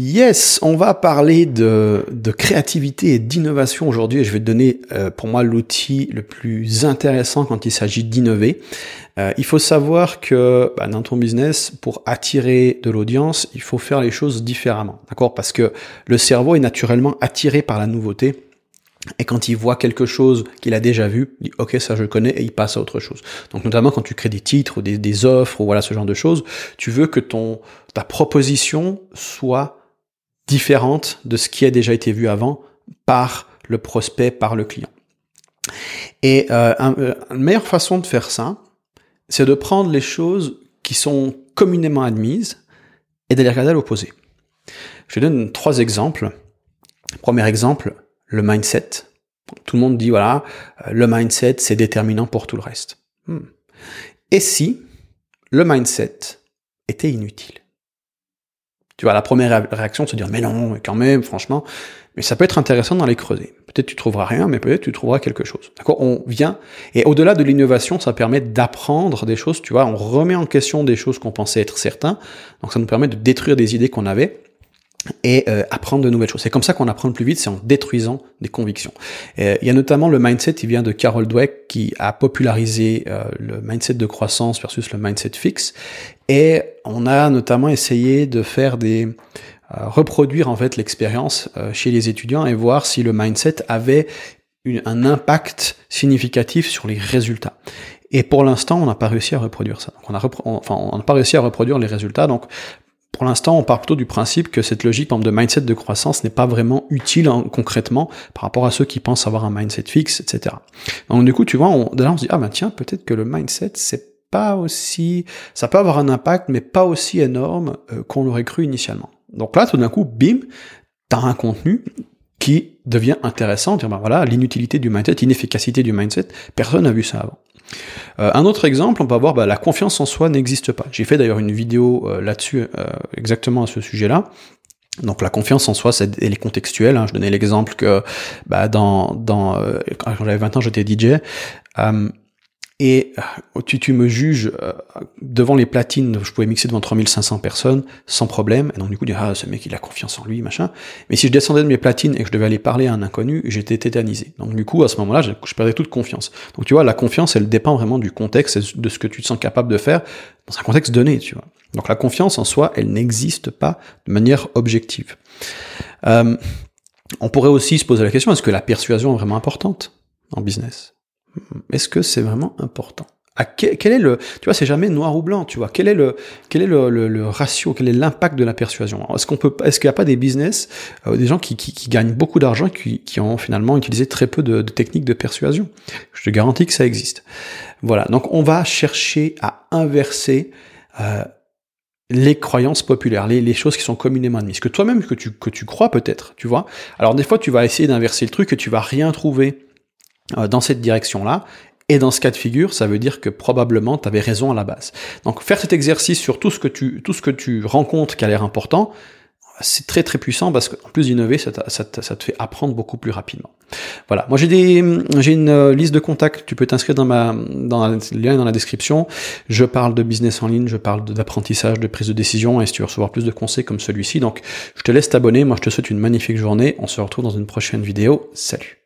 Yes, on va parler de, de créativité et d'innovation aujourd'hui je vais te donner euh, pour moi l'outil le plus intéressant quand il s'agit d'innover. Euh, il faut savoir que bah, dans ton business, pour attirer de l'audience, il faut faire les choses différemment, d'accord? Parce que le cerveau est naturellement attiré par la nouveauté. Et quand il voit quelque chose qu'il a déjà vu, il dit ok ça je connais et il passe à autre chose. Donc notamment quand tu crées des titres ou des, des offres ou voilà ce genre de choses, tu veux que ton ta proposition soit différente de ce qui a déjà été vu avant par le prospect, par le client. Et euh, euh, une meilleure façon de faire ça, c'est de prendre les choses qui sont communément admises et de les regarder à l'opposé. Je donne trois exemples. Premier exemple, le mindset. Tout le monde dit, voilà, euh, le mindset, c'est déterminant pour tout le reste. Hmm. Et si le mindset était inutile? Tu vois, la première réaction de se dire, mais non, quand même, franchement, mais ça peut être intéressant dans les creuser. Peut-être tu trouveras rien, mais peut-être tu trouveras quelque chose. D'accord On vient, et au-delà de l'innovation, ça permet d'apprendre des choses, tu vois, on remet en question des choses qu'on pensait être certains, donc ça nous permet de détruire des idées qu'on avait, et euh, apprendre de nouvelles choses. C'est comme ça qu'on apprend le plus vite, c'est en détruisant des convictions. Euh, il y a notamment le mindset, il vient de Carol Dweck qui a popularisé euh, le mindset de croissance versus le mindset fixe. Et on a notamment essayé de faire des reproduire en fait l'expérience chez les étudiants et voir si le mindset avait un impact significatif sur les résultats. Et pour l'instant, on n'a pas réussi à reproduire ça. Donc on a enfin, on n'a pas réussi à reproduire les résultats. Donc pour l'instant, on part plutôt du principe que cette logique de mindset de croissance n'est pas vraiment utile concrètement par rapport à ceux qui pensent avoir un mindset fixe, etc. Donc du coup, tu vois, on, on se dit ah ben tiens, peut-être que le mindset c'est pas aussi, ça peut avoir un impact, mais pas aussi énorme euh, qu'on l'aurait cru initialement. Donc là, tout d'un coup, bim, t'as un contenu qui devient intéressant. Dire, ben voilà, l'inutilité du mindset, l'inefficacité du mindset, personne n'a vu ça avant. Euh, un autre exemple, on va voir bah, la confiance en soi n'existe pas. J'ai fait d'ailleurs une vidéo euh, là-dessus, euh, exactement à ce sujet-là. Donc la confiance en soi, c'est, elle est contextuelle. Hein. Je donnais l'exemple que bah, dans, dans quand j'avais 20 ans, j'étais DJ et euh, tu, tu me juges euh, devant les platines, je pouvais mixer devant 3500 personnes sans problème, et donc du coup dire ah ce mec il a confiance en lui machin. Mais si je descendais de mes platines et que je devais aller parler à un inconnu, j'étais tétanisé. Donc du coup à ce moment-là, je, perdais toute confiance. Donc tu vois, la confiance elle dépend vraiment du contexte, de ce que tu te sens capable de faire dans un contexte donné. Donc la confiance en soi, elle n'existe pas de manière objective. Euh, on pourrait aussi se poser la question est-ce que la persuasion est vraiment importante en business? Est-ce que c'est vraiment important? Quel, est le, tu vois, c'est jamais noir ou blanc, tu vois. Quel est le, quel est le, ratio, quel est l'impact de la persuasion? Est-ce qu'on peut, est-ce qu'il n'y a pas des business, euh, des gens qui, gagnent beaucoup d'argent, qui, qui ont finalement utilisé très peu de, techniques de persuasion? Je te garantis que ça existe. Voilà. Donc on va chercher à inverser euh, les croyances populaires, les, les, choses qui sont communément admises, que toi-même que tu que tu crois peut-être, tu vois. Alors des fois tu vas essayer d'inverser le truc et tu vas rien trouver dans cette direction-là. Et dans ce cas de figure, ça veut dire que probablement tu avais raison à la base. Donc faire cet exercice sur tout ce que tu, tout ce que tu rencontres qui a l'air important, c'est très très puissant parce qu'en plus d'innover, ça, ça, ça, te fait apprendre beaucoup plus rapidement. Voilà. Moi j'ai des, j'ai une euh, liste de contacts. Tu peux t'inscrire dans ma, dans le lien dans la description. Je parle de business en ligne, je parle d'apprentissage, de prise de décision. Et si tu veux recevoir plus de conseils comme celui-ci, donc je te laisse t'abonner. Moi je te souhaite une magnifique journée. On se retrouve dans une prochaine vidéo. Salut.